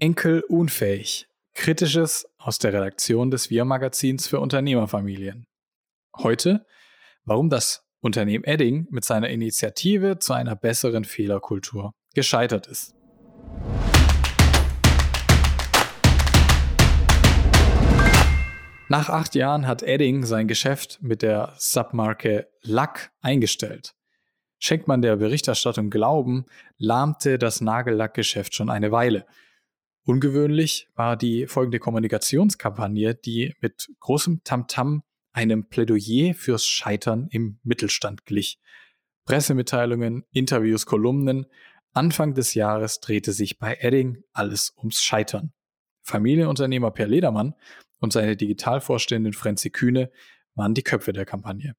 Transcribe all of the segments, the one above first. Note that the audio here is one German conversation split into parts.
Enkelunfähig. Kritisches aus der Redaktion des Wir-Magazins für Unternehmerfamilien. Heute, warum das Unternehmen Edding mit seiner Initiative zu einer besseren Fehlerkultur gescheitert ist. Nach acht Jahren hat Edding sein Geschäft mit der Submarke Lack eingestellt. Schenkt man der Berichterstattung Glauben, lahmte das Nagellackgeschäft schon eine Weile – Ungewöhnlich war die folgende Kommunikationskampagne, die mit großem Tamtam einem Plädoyer fürs Scheitern im Mittelstand glich. Pressemitteilungen, Interviews, Kolumnen. Anfang des Jahres drehte sich bei Edding alles ums Scheitern. Familienunternehmer Per Ledermann und seine Digitalvorständin Frenzi Kühne waren die Köpfe der Kampagne.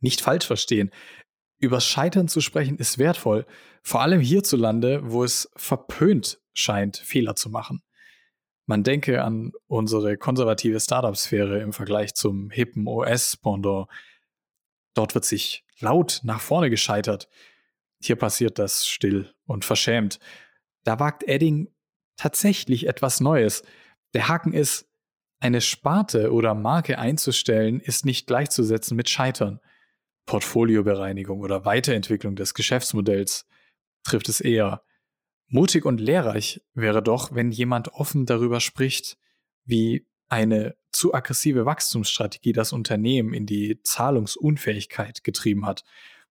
Nicht falsch verstehen, über Scheitern zu sprechen ist wertvoll, vor allem hierzulande, wo es verpönt scheint, Fehler zu machen. Man denke an unsere konservative Startup-Sphäre im Vergleich zum hippen OS-Pendant. Dort wird sich laut nach vorne gescheitert. Hier passiert das still und verschämt. Da wagt Edding tatsächlich etwas Neues. Der Haken ist, eine Sparte oder Marke einzustellen, ist nicht gleichzusetzen mit Scheitern. Portfoliobereinigung oder Weiterentwicklung des Geschäftsmodells trifft es eher. Mutig und lehrreich wäre doch, wenn jemand offen darüber spricht, wie eine zu aggressive Wachstumsstrategie das Unternehmen in die Zahlungsunfähigkeit getrieben hat.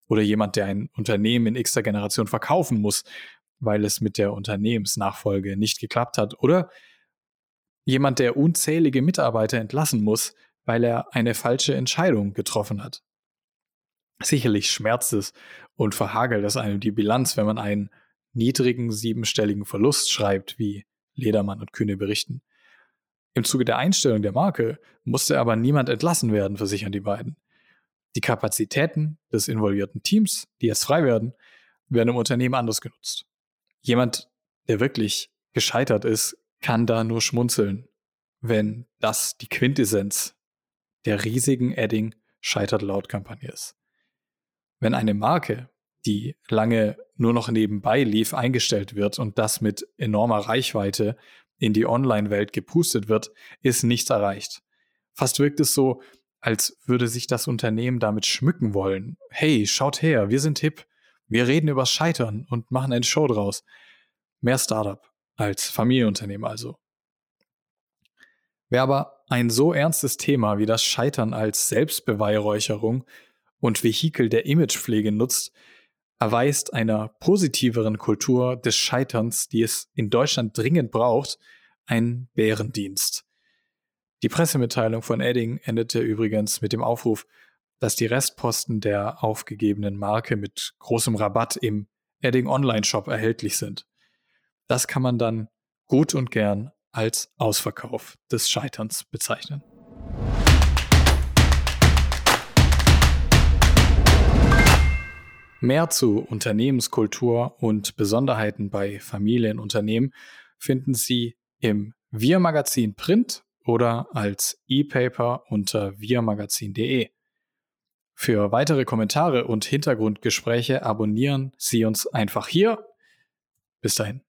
Oder jemand, der ein Unternehmen in x Generation verkaufen muss, weil es mit der Unternehmensnachfolge nicht geklappt hat. Oder jemand, der unzählige Mitarbeiter entlassen muss, weil er eine falsche Entscheidung getroffen hat. Sicherlich schmerzt es und verhagelt es einem die Bilanz, wenn man einen niedrigen siebenstelligen Verlust schreibt, wie Ledermann und Kühne berichten. Im Zuge der Einstellung der Marke musste aber niemand entlassen werden, versichern die beiden. Die Kapazitäten des involvierten Teams, die jetzt frei werden, werden im Unternehmen anders genutzt. Jemand, der wirklich gescheitert ist, kann da nur schmunzeln, wenn das die Quintessenz der riesigen Edding scheitert laut Kampagne ist. Wenn eine Marke die lange nur noch nebenbei lief, eingestellt wird und das mit enormer Reichweite in die Online-Welt gepustet wird, ist nichts erreicht. Fast wirkt es so, als würde sich das Unternehmen damit schmücken wollen. Hey, schaut her, wir sind hip. Wir reden über Scheitern und machen eine Show draus. Mehr Startup als Familienunternehmen also. Wer aber ein so ernstes Thema wie das Scheitern als Selbstbeweihräucherung und Vehikel der Imagepflege nutzt, erweist einer positiveren Kultur des Scheiterns, die es in Deutschland dringend braucht, einen Bärendienst. Die Pressemitteilung von Edding endete übrigens mit dem Aufruf, dass die Restposten der aufgegebenen Marke mit großem Rabatt im Edding Online Shop erhältlich sind. Das kann man dann gut und gern als Ausverkauf des Scheiterns bezeichnen. Mehr zu Unternehmenskultur und Besonderheiten bei Familienunternehmen finden Sie im Wir-Magazin Print oder als E-Paper unter wirmagazin.de. Für weitere Kommentare und Hintergrundgespräche abonnieren Sie uns einfach hier. Bis dahin.